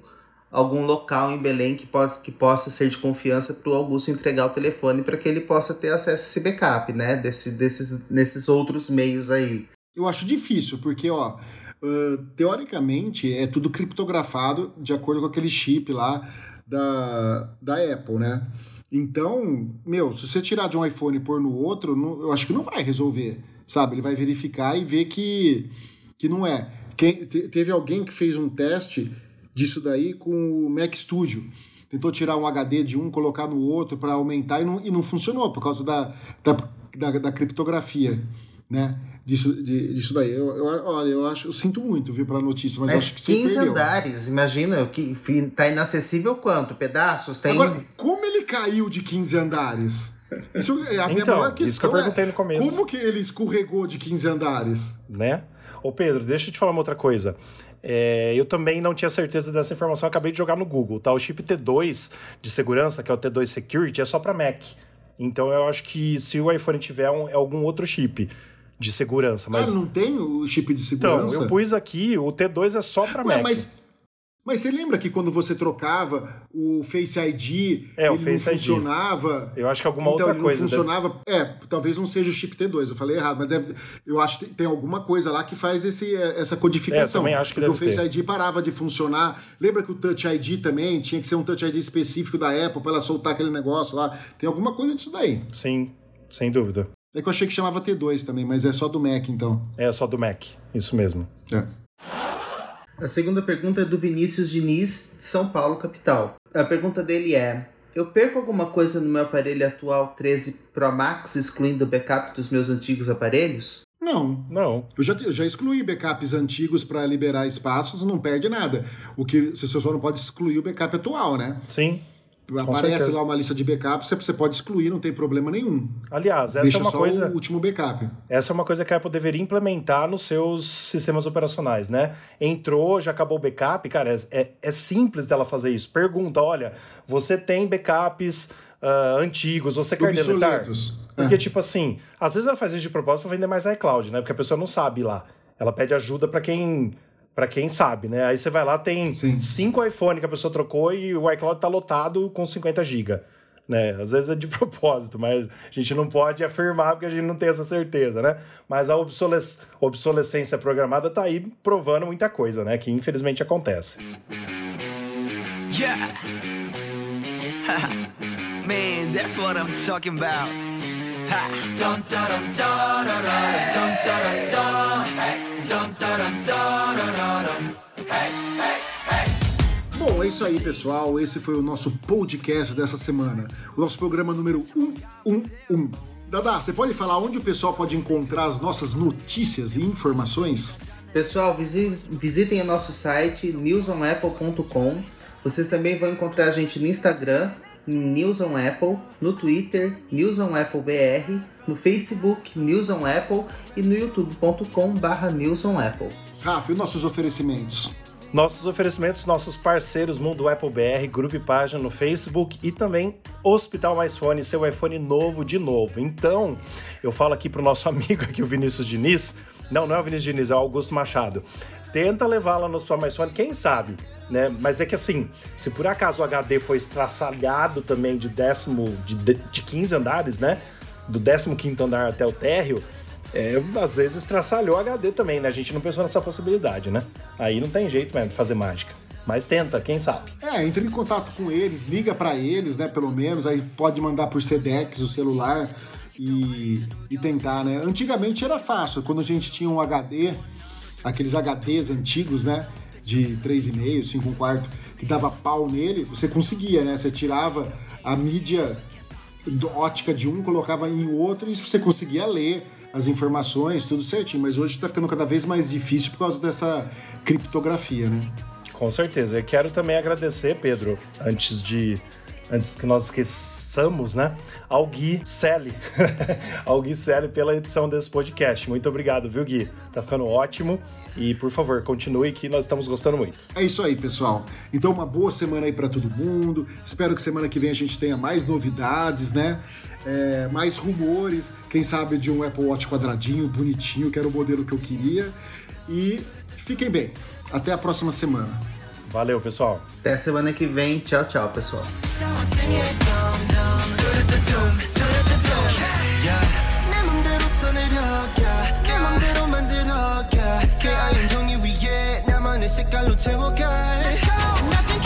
algum local em Belém que possa, que possa ser de confiança para o Augusto entregar o telefone para que ele possa ter acesso a esse backup, né? Desse, desses, nesses outros meios aí. Eu acho difícil, porque, ó, ah, teoricamente é tudo criptografado de acordo com aquele chip lá da, da Apple, né? Então, meu, se você tirar de um iPhone e pôr no outro, não- eu acho que não vai resolver, sabe? Ele vai verificar e ver que, que não é. Quem- te- teve alguém que fez um teste disso daí com o Mac Studio. Tentou tirar um HD de um, colocar no outro para aumentar e não, e não funcionou por causa da, da, da, da criptografia, né? Disso, de- disso daí. Eu, eu, olha, eu acho, eu sinto muito, viu, pela notícia, mas, eu Mas acho que você 15 perdeu. andares, imagina, o que tá inacessível quanto? Pedaços? Tem Agora, como ele caiu de 15 andares? Isso é a minha Então, maior questão. isso que eu perguntei no é, começo. Como que ele escorregou de 15 andares? né? Ô Pedro, deixa eu te falar uma outra coisa. É, eu também não tinha certeza dessa informação, eu acabei de jogar no Google, tá? O chip T2 de segurança, que é o T2 Security, é só para Mac. Então eu acho que se o iPhone tiver um, é algum outro chip de segurança, mas Ah, não tem o chip de então, segurança? eu pus aqui, o T2 é só para Mac. mas, mas você lembra que quando você trocava o Face ID, É, o ele Face não ID. funcionava? Eu acho que alguma então, outra ele coisa. não deve- funcionava. É, talvez não seja o chip T2, eu falei errado, mas deve, eu acho que tem alguma coisa lá que faz esse, essa codificação. É, também acho que porque o deve Face ter. ID parava de funcionar. Lembra que o Touch ID também tinha que ser um Touch ID específico da Apple para ela soltar aquele negócio lá? Tem alguma coisa disso daí. Sim, sem dúvida. É que eu achei que chamava T2 também, mas é só do Mac, então. É só do Mac, isso mesmo. É. A segunda pergunta é do Vinícius Diniz, de São Paulo, capital. A pergunta dele é: Eu perco alguma coisa no meu aparelho atual 13 Pro Max, excluindo o backup dos meus antigos aparelhos? Não, Não, Eu já, eu já excluí backups antigos para liberar espaços, não perde nada. O que você só não pode excluir o backup atual, né? sim. Aparece certeza. lá uma lista de backups, você- pode excluir, não tem problema nenhum. Aliás, essa Deixa é uma coisa. o último backup. Essa é uma coisa que a Apple deveria implementar nos seus sistemas operacionais, né? Entrou, já acabou o backup, cara, é, é- é simples dela fazer isso. Pergunta, olha, você tem backups ah, antigos, você quer deletar? Porque, tipo assim, às vezes ela faz isso de propósito pra vender mais iCloud, né? Porque a pessoa não sabe lá. Ela pede ajuda pra quem para quem sabe, né? Aí você vai lá, tem Sim. cinco iPhone que a pessoa trocou e o iCloud tá lotado com 50 GB. Né? Às vezes é de propósito, mas a gente não pode afirmar porque a gente não tem essa certeza, né? Mas a obsolesc- obsolescência programada tá aí provando muita coisa, né? Que infelizmente acontece. Yeah. Man, that's what I'm talking about. Ha. Bom, é isso aí, pessoal. Esse foi o nosso podcast dessa semana. O nosso programa número 111. Dada, você pode falar onde o pessoal pode encontrar as nossas notícias e informações? Pessoal, visitem o nosso site newsonapple.com. Vocês também vão encontrar a gente no Instagram, News on Apple, no Twitter, News on Apple BR, no Facebook, News on Apple e no youtube.com/barra News on Apple. Rafa, e nossos oferecimentos? Nossos oferecimentos, nossos parceiros Mundo Apple BR, grupo e página no Facebook e também Hospital Mais Fone, seu iPhone novo de novo. Então, eu falo aqui pro nosso amigo aqui, o Vinícius Diniz. Não, não é o Vinícius Diniz, é o Augusto Machado. Tenta levá-la no Hospital Mais Fone, quem sabe? Né? Mas é que assim, se por acaso o HD foi estraçalhado também de décimo, de, de 15 andares, né? Do 15 andar até o térreo, é, às vezes traçalhou HD também, né? A gente não pensou nessa possibilidade, né? Aí não tem jeito mesmo de fazer mágica. Mas tenta, quem sabe. É, entre em contato com eles, liga para eles, né? Pelo menos, aí pode mandar por Sedex o celular e, e tentar, né? Antigamente era fácil, quando a gente tinha um HD, aqueles HDs antigos, né? De 3,5, 5 quarto, que dava pau nele, você conseguia, né? Você tirava a mídia ótica de um, colocava em outro e você conseguia ler as informações, tudo certinho. Mas hoje está ficando cada vez mais difícil por causa dessa criptografia, né? Com certeza. Eu quero também agradecer, Pedro, antes de antes que nós esqueçamos, né? Ao Gui Selle. ao Gui Selle pela edição desse podcast. Muito obrigado, viu, Gui? Tá ficando ótimo. E, por favor, continue que nós estamos gostando muito. É isso aí, pessoal. Então, uma boa semana aí para todo mundo. Espero que semana que vem a gente tenha mais novidades, né? É, mais rumores, quem sabe de um Apple Watch quadradinho, bonitinho, que era o modelo que eu queria. E fiquem bem. Até a próxima semana. Valeu, pessoal. Até a semana que vem. Tchau, tchau, pessoal. 색깔로 채워갈 Nothing